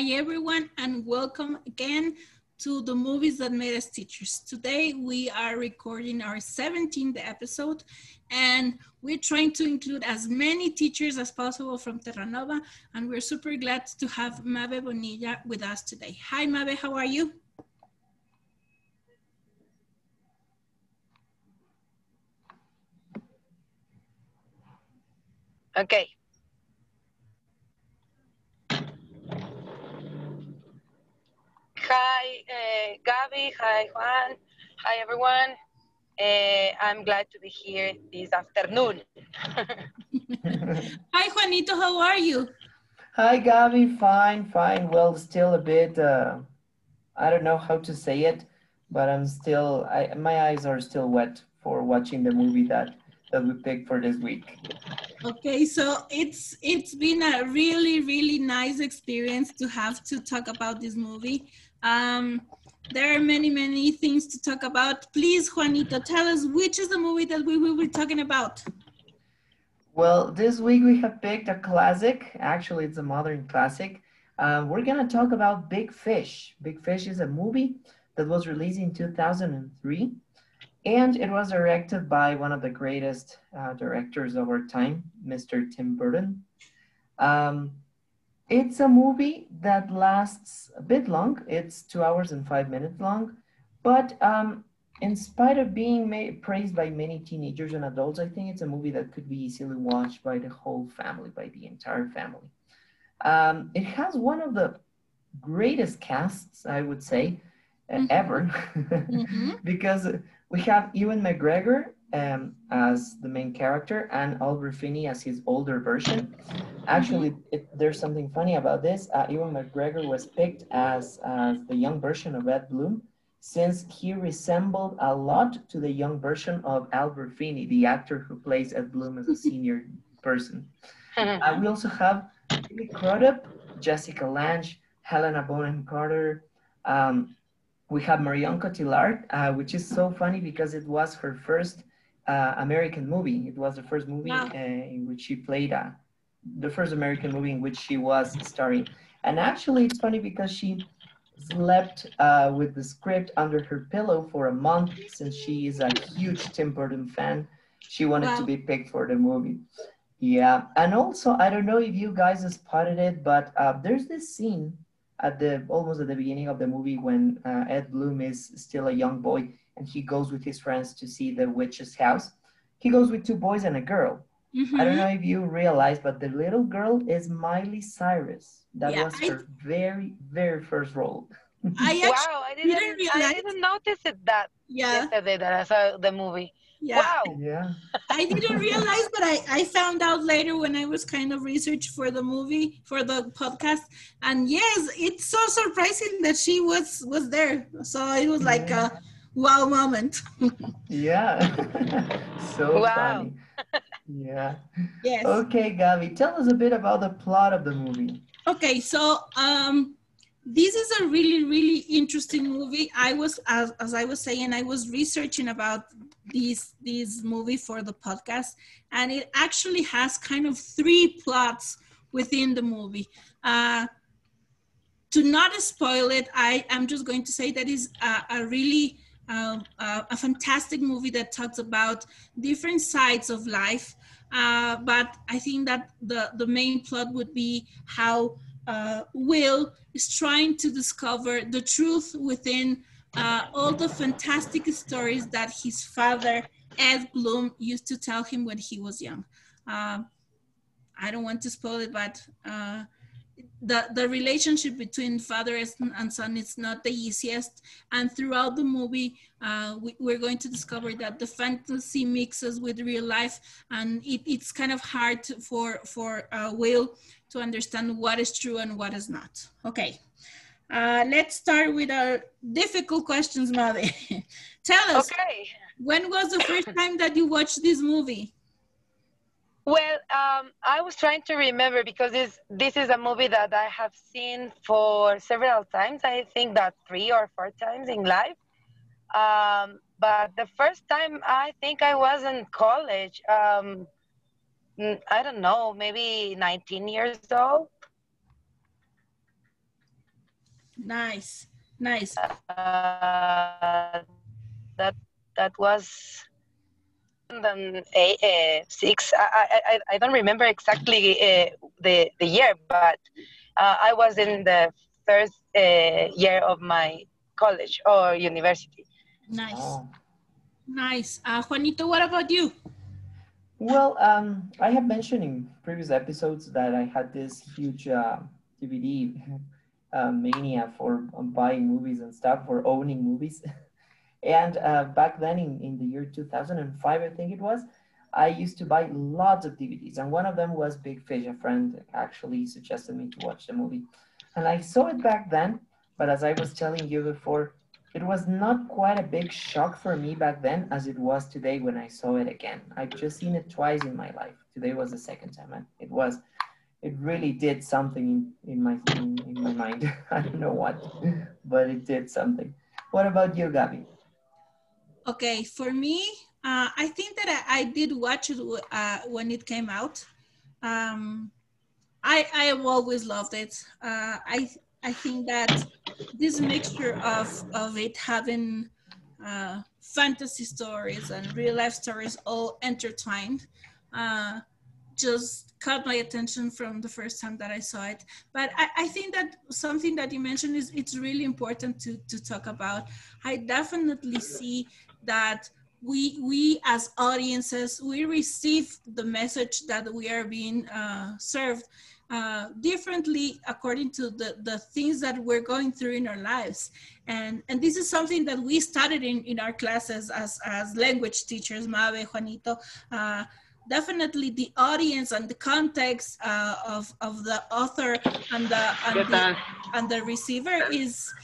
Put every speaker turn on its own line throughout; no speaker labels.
Hi, everyone, and welcome again to the movies that made us teachers. Today, we are recording our 17th episode, and we're trying to include as many teachers as possible from Terranova, and we're super glad to have Mabe Bonilla with us today. Hi, Mabe, how are you?
Okay. Hi, uh, Gabby. Hi, Juan. Hi, everyone. Uh, I'm glad to be here this afternoon.
Hi, Juanito. How are you?
Hi, Gabby. Fine, fine. Well, still a bit, uh, I don't know how to say it, but I'm still, I, my eyes are still wet for watching the movie that, that we picked for this week.
Okay, so it's it's been a really really nice experience to have to talk about this movie. Um, there are many many things to talk about. Please, Juanito, tell us which is the movie that we will be talking about.
Well, this week we have picked a classic. Actually, it's a modern classic. Uh, we're gonna talk about Big Fish. Big Fish is a movie that was released in 2003 and it was directed by one of the greatest uh, directors of our time, Mr. Tim Burton. Um, it's a movie that lasts a bit long. It's two hours and five minutes long. But um, in spite of being made, praised by many teenagers and adults, I think it's a movie that could be easily watched by the whole family, by the entire family. Um, it has one of the greatest casts, I would say, mm-hmm. ever, mm-hmm. because we have Ewan McGregor um, as the main character and Albert Finney as his older version. Actually, mm-hmm. it, there's something funny about this. Uh, Ewan McGregor was picked as, as the young version of Ed Bloom since he resembled a lot to the young version of Albert Finney, the actor who plays Ed Bloom as a senior person. Uh, we also have Billy Crudup, Jessica Lange, Helena Bonham Carter, um, we have Marion Cotillard, uh, which is so funny because it was her first uh, American movie. It was the first movie wow. uh, in which she played, uh, the first American movie in which she was starring. And actually, it's funny because she slept uh, with the script under her pillow for a month since she is a huge Tim Burton fan. She wanted wow. to be picked for the movie. Yeah, and also, I don't know if you guys spotted it, but uh, there's this scene at the almost at the beginning of the movie when uh, Ed Bloom is still a young boy and he goes with his friends to see the witch's house. He goes with two boys and a girl. Mm-hmm. I don't know if you realize, but the little girl is Miley Cyrus. That yeah, was her I, very, very first role.
I actually wow, I didn't, didn't realize. I didn't notice it that yeah. yesterday that I saw the movie. Yeah. Wow.
Yeah.
I didn't realize, but I, I found out later when I was kind of research for the movie, for the podcast. And yes, it's so surprising that she was was there. So it was like yeah. a wow moment.
yeah. so wow. funny. Yeah. Yes. Okay, Gabby, tell us a bit about the plot of the movie.
Okay, so um this is a really really interesting movie i was as, as i was saying i was researching about this this movie for the podcast and it actually has kind of three plots within the movie uh, to not spoil it i am just going to say that is a, a really uh, uh, a fantastic movie that talks about different sides of life uh, but i think that the the main plot would be how uh, will is trying to discover the truth within uh, all the fantastic stories that his father, Ed Bloom, used to tell him when he was young. Uh, I don't want to spoil it, but uh, the, the relationship between father and son is not the easiest. And throughout the movie, uh, we, are going to discover that the fantasy mixes with real life, and it, it's kind of hard for, for uh, Will to understand what is true and what is not. Okay. Uh, let's start with our difficult questions, Mavi. Tell us, okay. when was the first time that you watched this movie?
Well, um, I was trying to remember because this this is a movie that I have seen for several times. I think that three or four times in life. Um, but the first time I think I was in college. Um, I don't know, maybe 19 years old.
Nice, nice.
Uh, that that was than eight, uh, six. I, I, I don't remember exactly uh, the the year, but uh, I was in the first uh, year of my college or university.
Nice, oh. nice. Uh, Juanito, what about you?
Well, um, I have mentioned in previous episodes that I had this huge DVD uh, mania for um, buying movies and stuff, for owning movies. And uh, back then, in, in the year 2005, I think it was, I used to buy lots of DVDs. And one of them was Big Fish. A friend actually suggested me to watch the movie. And I saw it back then, but as I was telling you before, it was not quite a big shock for me back then as it was today when I saw it again. I've just seen it twice in my life. Today was the second time, and it was, it really did something in, in my in, in my mind. I don't know what, but it did something. What about you, Gabby?
Okay, for me, uh, I think that I, I did watch it uh, when it came out. Um, I I have always loved it. Uh, I I think that this mixture of of it having uh, fantasy stories and real life stories all intertwined uh, just caught my attention from the first time that I saw it. But I, I, think that something that you mentioned is it's really important to, to talk about. I definitely see that we we as audiences we receive the message that we are being uh, served uh, differently according to the, the things that we're going through in our lives. And, and this is something that we started in, in our classes as, as language teachers, Mabe, Juanito. Uh, definitely the audience and the context uh, of, of the author and the, and the, and the receiver is,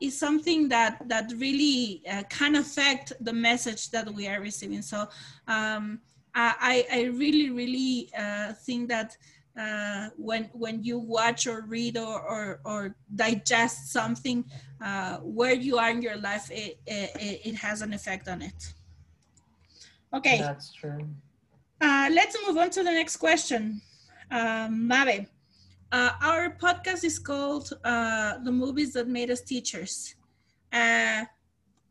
is something that that really uh, can affect the message that we are receiving. So um, I, I really really uh, think that uh, when when you watch or read or or, or digest something, uh, where you are in your life, it, it, it has an effect on it. Okay.
That's true.
Uh, let's move on to the next question. Um, Mabe, uh, our podcast is called uh, The Movies That Made Us Teachers. Uh,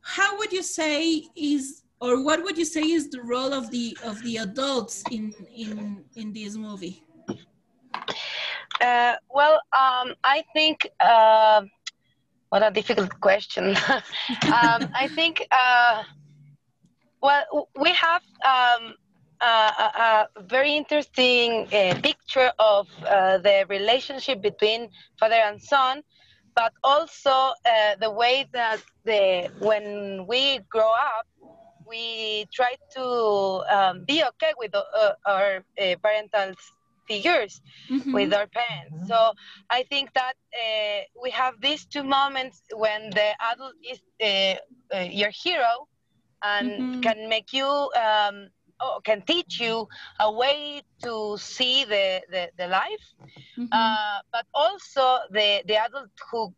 how would you say is, or what would you say is the role of the of the adults in in in this movie?
Uh, well, um, I think uh, what a difficult question. um, I think uh, well we have um, a, a, very interesting uh, picture of uh, the relationship between father and son, but also uh, the way that the when we grow up, we try to um, be okay with uh, our uh, parental figures, mm-hmm. with our parents. Mm-hmm. So I think that uh, we have these two moments when the adult is your hero and mm-hmm. can make you. Um, can teach you a way to see the, the, the life, mm-hmm. uh, but also the, the adult who,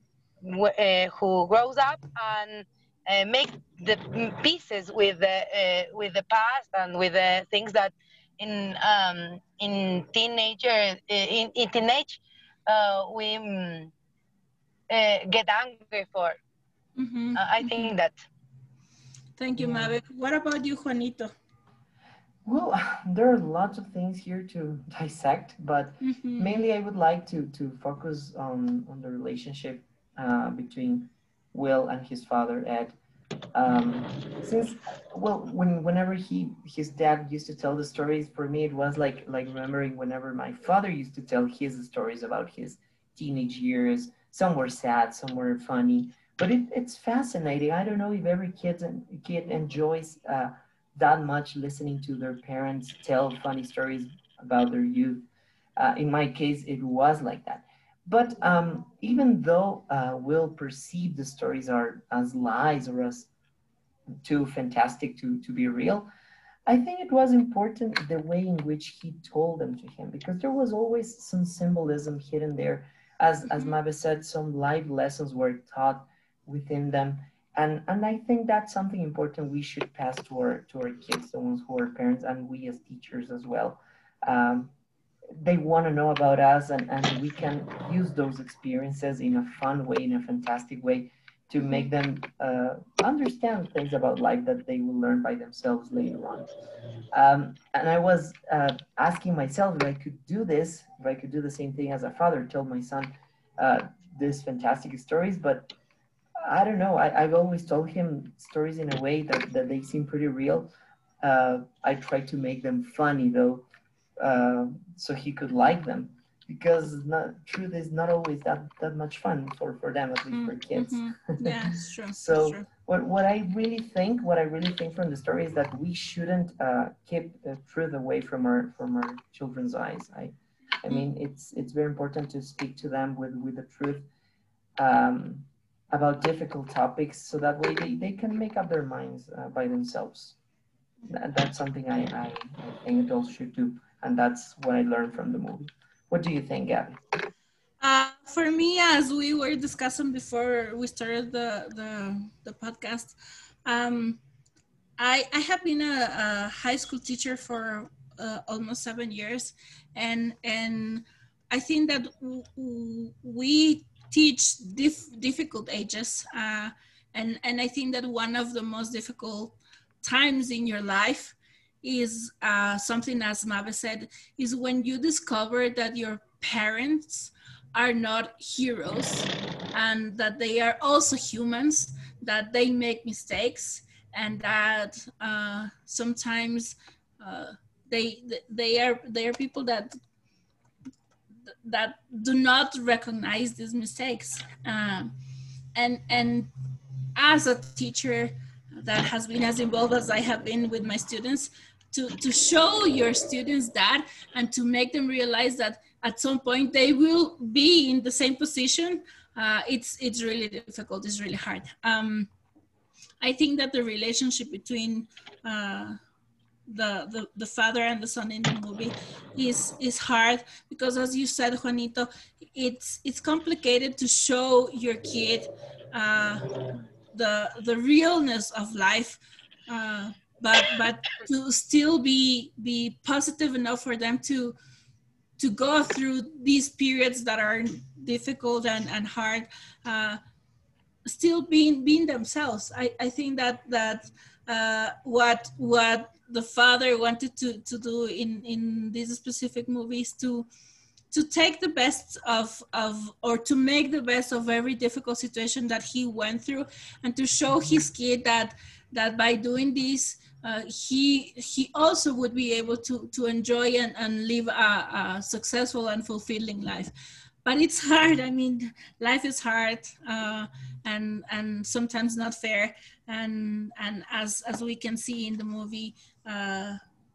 uh, who grows up and uh, make the pieces with the, uh, with the past and with the things that in, um, in teenager, uh, in, in teenage, uh, we um, get angry for. Mm-hmm. I think mm-hmm. that.
Thank you, Mabe. What about you, Juanito?
Well, there are lots of things here to dissect, but mm-hmm. mainly I would like to to focus on on the relationship uh, between Will and his father Ed. Um, since well, when whenever he his dad used to tell the stories, for me it was like like remembering whenever my father used to tell his stories about his teenage years. Some were sad, some were funny, but it, it's fascinating. I don't know if every kid kid enjoys. Uh, that much listening to their parents tell funny stories about their youth. Uh, in my case, it was like that. But um, even though uh, Will perceive the stories are as lies or as too fantastic to, to be real, I think it was important the way in which he told them to him because there was always some symbolism hidden there. As, as mm-hmm. Mabe said, some life lessons were taught within them and and i think that's something important we should pass to our to our kids the ones who are parents and we as teachers as well. Um, they want to know about us and, and we can use those experiences in a fun way in a fantastic way to make them uh, understand things about life that they will learn by themselves later on. Um, and i was uh, asking myself if i could do this if i could do the same thing as a father tell my son uh, these fantastic stories but i don't know I, have always told him stories in a way that, that they seem pretty real uh, i try to make them funny though uh, so he could like them because not, truth is not always that, that much fun for, for them, at least for kids.
Mm-hmm. Yeah, it's true.
so
true.
what, what I really think, what I really think from the story is that we shouldn't uh, keep the truth away from our from our children's eyes. I, I mean, it's it's very important to speak to them with with the truth um, about difficult topics, so that way they, they can make up their minds uh, by themselves. That, that's something I, I, I think adults should do and that's what I learned from the movie. What do you think, Gabby?
Uh, for me, as we were discussing before we started the the, the podcast, um, I I have been a, a high school teacher for uh, almost seven years, and and I think that we teach dif- difficult ages, uh, and and I think that one of the most difficult times in your life is uh, something as Mabe said, is when you discover that your parents are not heroes and that they are also humans, that they make mistakes and that uh, sometimes uh, they they are they are people that that do not recognize these mistakes. Uh, and and as a teacher that has been as involved as I have been with my students, to, to show your students that and to make them realize that at some point they will be in the same position uh, it's it's really difficult it's really hard. Um, i think that the relationship between uh, the, the the father and the son in the movie is is hard because as you said juanito it's it's complicated to show your kid uh, the the realness of life uh, but but to still be be positive enough for them to to go through these periods that are difficult and, and hard uh, still being being themselves. I i think that that uh, what what the father wanted to to do in in this specific movies to to take the best of of or to make the best of every difficult situation that he went through and to show his kid that that by doing this uh, he he also would be able to to enjoy and, and live a, a, successful and fulfilling life. But it's hard. I mean life is hard uh, and and sometimes not fair. And and as as we can see in the movie uh,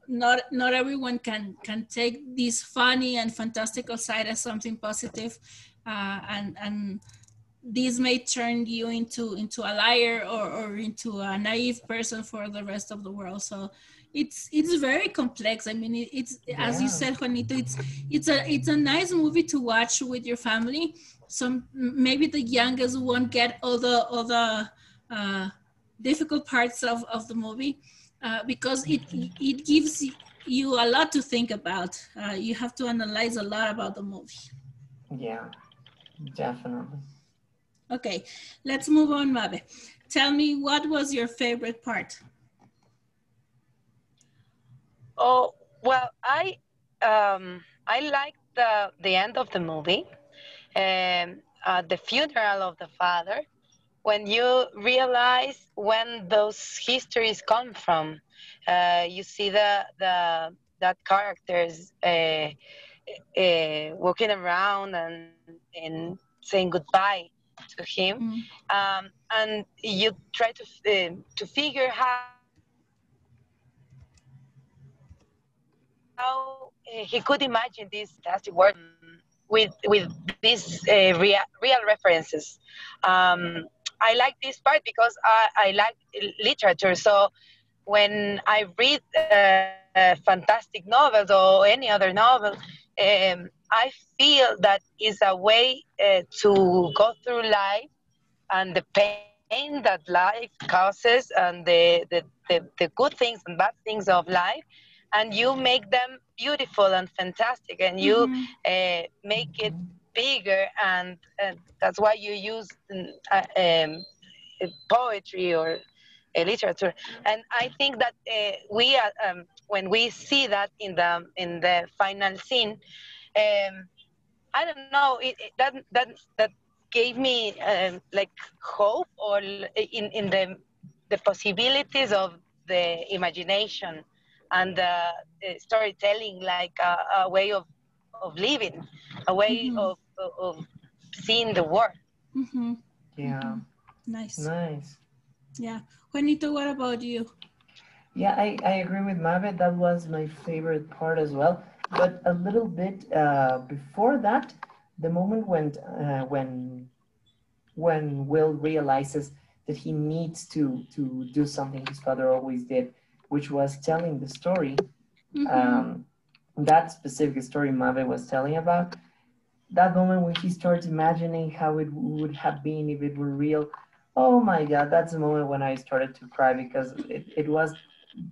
not not everyone can can take this funny and fantastical side as something positive uh, and and this may turn you into into a liar or, or into a naive person for the rest of the world. So it's it's very complex. I mean it, it's yeah. as you said juanito it's it's a it's a nice movie to watch with your family. Some maybe the youngest won't get all the all the uh, difficult parts of, of the movie uh, because it it gives you a lot to think about uh, you have to analyze a lot about the movie
yeah definitely
Okay, let's move on, Mabe. Tell me, what was your favorite part?
Oh, well, I um, I liked the, the end of the movie, um, uh, the funeral of the father, when you realize when those histories come from. Uh, you see the, the that characters uh, uh walking around and, and saying goodbye to him, mm. um, and you try to uh, to figure how how uh, he could imagine this fantastic world with with these uh, real, real references. Um, I like this part because I, I like literature. So when I read uh, fantastic novels or any other novel, um, I feel that is a way uh, to go through life and the pain that life causes and the, the, the, the, good things and bad things of life and you make them beautiful and fantastic and you mm-hmm. uh, make it bigger and, and, that's why you use uh, um, poetry or uh, literature. And i think that uh, we um, when we see that in the in the final scene um, i don't know it, it, that that that gave me um, like hope or in in the the possibilities of the imagination and uh, storytelling like a, way of, of living, a way mm-hmm. of, of seeing the world.
Mm-hmm. Yeah.
Mm-hmm. Nice.
Nice.
Yeah. Juanito, what about you?
Yeah, I, I agree with Mavet. That was my favorite part as well. But a little bit uh, before that, the moment when uh, when when Will realizes that he needs to to do something his father always did, which was telling the story. Mm-hmm. Um, that specific story Mabe was telling about, that moment when he starts imagining how it would have been if it were real. Oh my God, that's the moment when I started to cry because it, it was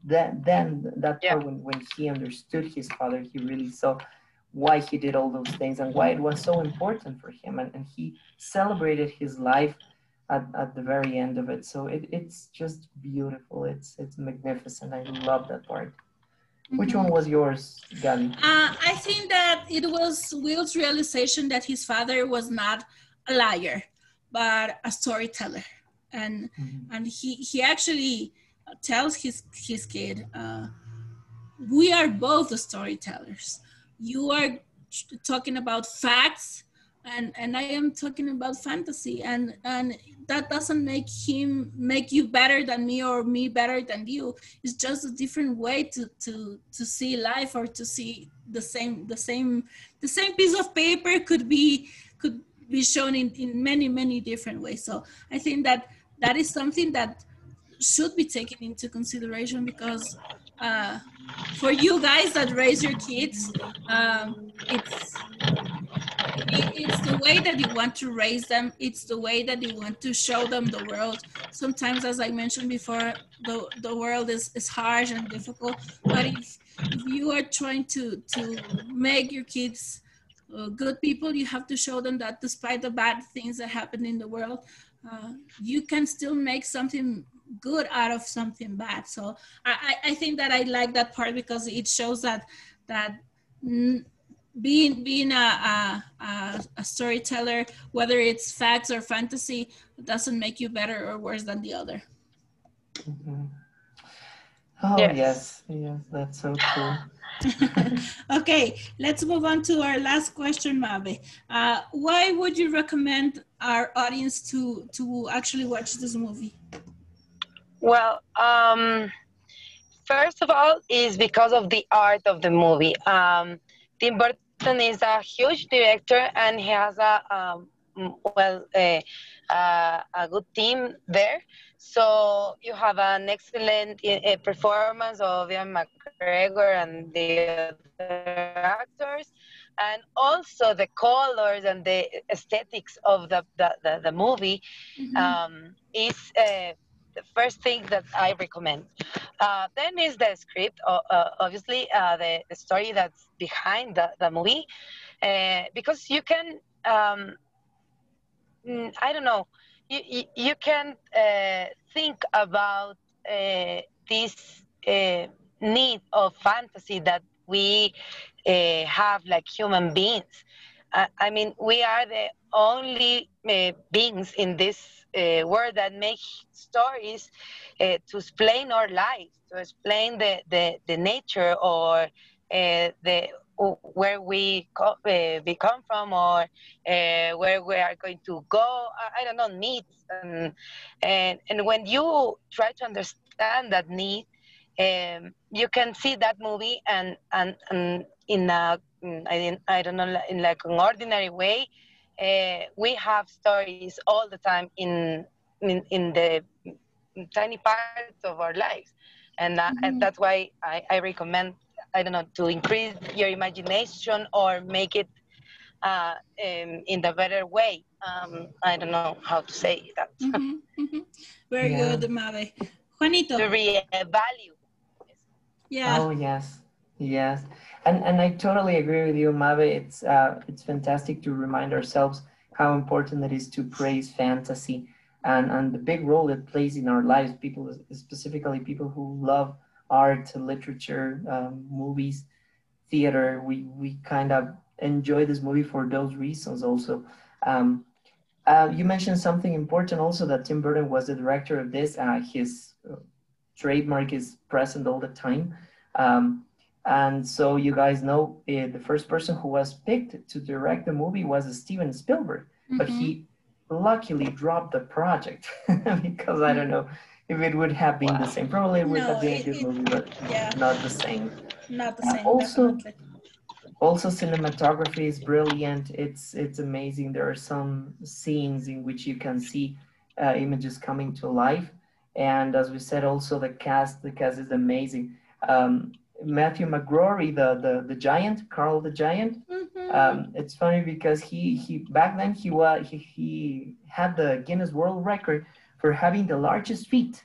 that then that yeah. part when, when he understood his father, he really saw why he did all those things and why it was so important for him. And, and he celebrated his life at, at the very end of it. So it, it's just beautiful. It's it's magnificent. I love that part. Which one was yours, Gabby?
Uh, I think that it was Will's realization that his father was not a liar, but a storyteller, and mm-hmm. and he he actually tells his his kid, uh, "We are both the storytellers. You are talking about facts, and and I am talking about fantasy, and and that doesn't make him make you better than me or me better than you. It's just a different way to to to see life or to see the same the same the same piece of paper could be could be shown in, in many many different ways. So i think that that is something that should be taken into consideration because uh, for you guys that raise your kids um, it's it's the way that you want to raise them. It's the way that you want to show them the world. Sometimes as i mentioned before the, the world is, is harsh and difficult. But if, if you are trying to to make your kids uh, good people you have to show them that despite the bad things that happen in the world uh, you can still make something good out of something bad so I, I think that i like that part because it shows that that being being a, a, a, storyteller, whether it's facts or fantasy, doesn't make you better or worse than the other.
Mm-hmm. Oh yes. yes, yes, that's so cool.
okay, let's move on to our last question, Mabe. Uh, why would you recommend our audience to to actually watch this movie?
Well, um, first of all, is because of the art of the movie. Um, Tim Burton is a huge director and he has a um, well a, a, a, good team there. So you have an excellent uh, performance of Ewan McGregor and the other actors, and also the colors and the aesthetics of the the, the, the movie mm-hmm. um, is. Uh, the first thing that I recommend. Uh, then is the script, uh, uh, obviously, uh, the, the story that's behind the, the movie, uh, because you can, um, mm, I don't know, you, you, you can uh, think about this need of fantasy that we have like human beings. I mean, we are the only beings in this uh, word that make stories uh, to explain our lives, to explain the, the, the nature or uh, the where we co- uh, we come from or uh, where we are going to go. I, don't know needs and, and and when you try to understand that need, um, you can see that movie and and, and in I don't know in like an ordinary way uh, we have stories all the time in in, in the tiny parts of our lives and, uh, mm-hmm. and that's why I, I, recommend i don't know to increase your imagination or make it uh, in, in the better way um, i don't know how to say that
mm-hmm. Mm-hmm. very yeah. good Mabe. juanito
to revalue
yeah
oh yes Yes, and and I totally agree with you, Mabe. It's uh, it's fantastic to remind ourselves how important it is to praise fantasy and and the big role it plays in our lives. People, specifically people who love art, literature, um, movies, theater. We we kind of enjoy this movie for those reasons also. Um, uh, you mentioned something important also that Tim Burton was the director of this. Uh, his uh, trademark is present all the time. Um, and so you guys know uh, the first person who was picked to direct the movie was Steven Spielberg, mm-hmm. but he luckily dropped the project because I don't know if it would have been wow. the same. Probably it would no, have been it, a good it, movie, but yeah. not the same.
Not the same.
Uh, also, definitely. also cinematography is brilliant. It's it's amazing. There are some scenes in which you can see uh, images coming to life, and as we said, also the cast. The cast is amazing. Um, Matthew McGrory, the the the giant, Carl the giant. Mm-hmm. Um, it's funny because he he back then he was he, he had the Guinness World Record for having the largest feet.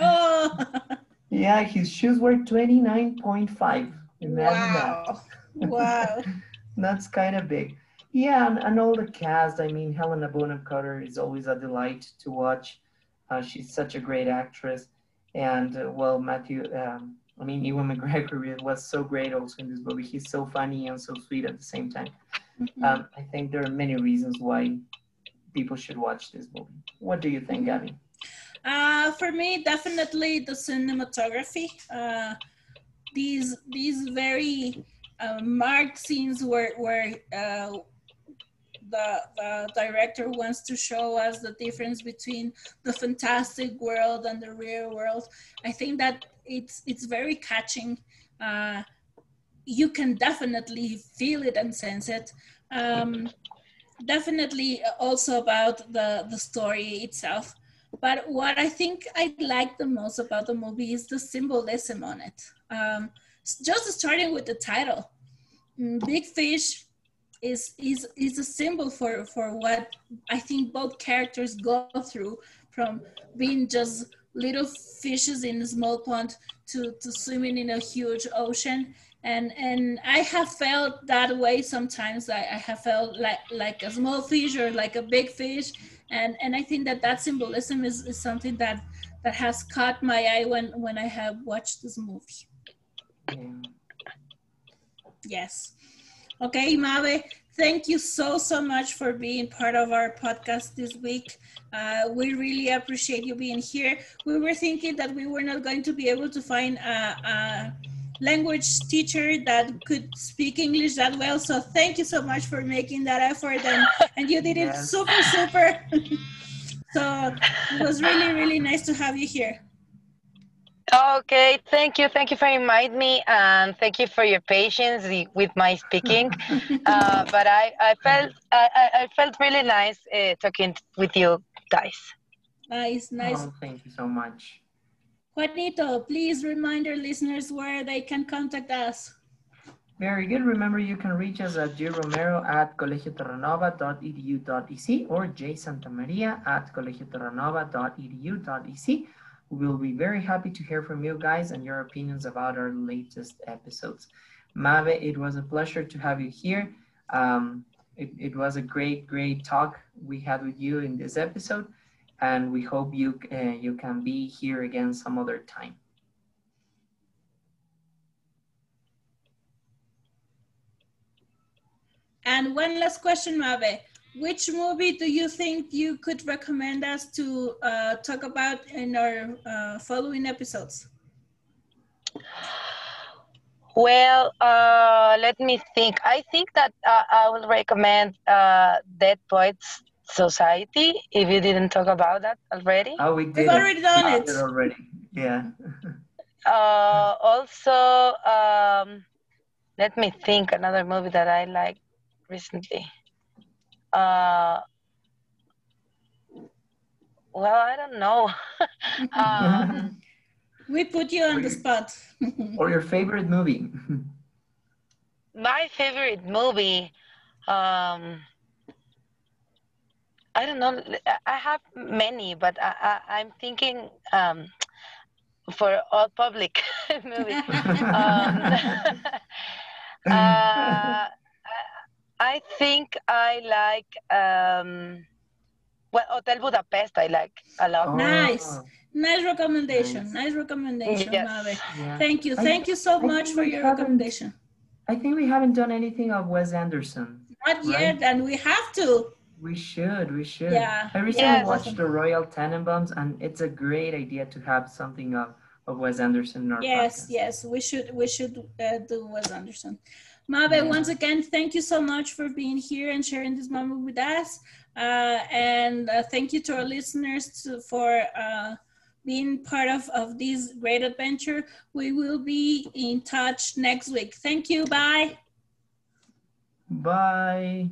oh. yeah, his shoes were twenty nine point five.
Imagine wow. that. Wow.
That's kind of big. Yeah, and, and all the cast. I mean, Helena Bonham Carter is always a delight to watch. Uh, she's such a great actress, and uh, well, Matthew. Um, I mean, Ewan McGregor was so great also in this movie. He's so funny and so sweet at the same time. Mm-hmm. Um, I think there are many reasons why people should watch this movie. What do you think, Gabby?
Uh, for me, definitely the cinematography. Uh, these these very uh, marked scenes where where uh, the, the director wants to show us the difference between the fantastic world and the real world. I think that it's it's very catching. Uh, you can definitely feel it and sense it. Um, definitely also about the the story itself. But what I think I like the most about the movie is the symbolism on it. Um, just starting with the title, mm, Big Fish is is is a symbol for for what I think both characters go through from being just little fishes in a small pond to, to swimming in a huge ocean. And and i have felt that way sometimes. I, I have felt like like a small fish or like a big fish. And and i think that that symbolism is, is something that that has caught my eye when when i have watched this movie. Yes. Okay mabe thank you so so much for being part of our podcast this week uh, we really appreciate you being here. We were thinking that we were not going to be able to find a, a language teacher that could speak English that well. So thank you so much for making that effort, and and you did it yes. super super. so it was really really nice to have you here.
Okay, thank you. Thank you for inviting me, and thank you for your patience with my speaking. uh, but I, I felt I, I felt really nice uh, talking with you guys.
Nice, nice.
Oh, thank you so much.
Juanito, please remind our listeners where they can contact us.
Very good. Remember, you can reach us at gromero at colegioterranova.edu.ec or jsantamaria at colegioterranova.edu.ec. We will be very happy to hear from you guys and your opinions about our latest episodes. Mabe, it was a pleasure to have you here. Um, it, it was a great, great talk we had with you in this episode, and we hope you, uh, you can be here again some other time.
And one last question, Mabe. Which movie do you think you could recommend us to uh, talk about in our uh, following episodes?
Well, uh, let me think. I think that uh, I will recommend uh, Dead Poets Society. If you didn't talk about that already.
Oh, we did.
We've already done it.
it. Already, yeah.
uh, also, um, let me think. Another movie that I liked recently. Uh, well, I don't know. um,
we put you on the spot.
or your favorite movie?
My favorite movie, um, I don't know. I have many, but I, am thinking. Um, for all public movies. um, uh, I think I like um, well Hotel Budapest. I like a lot.
Oh,
Nice. Nice recommendation.
Nice.
Nice recommendation,
Yes.
Mabe.
yeah.
Thank you.
I-
Thank you so
I
much for your recommendation.
I think we haven't done anything of Wes Anderson.
Not
right?
yet, and we have to.
We should, we should.
Yeah.
I recently
Yes.
watched The Royal Tenenbaums, and it's a great idea to have something of, of Wes Anderson in our
Yes,
podcast.
yes, we should we should uh, do Wes Anderson. Mabe, once again, thank you so much for being here and sharing this moment with us. Uh, and uh, thank you to our listeners to, for uh, being part of, of this great adventure. We will be in touch next week. Thank you. Bye.
Bye.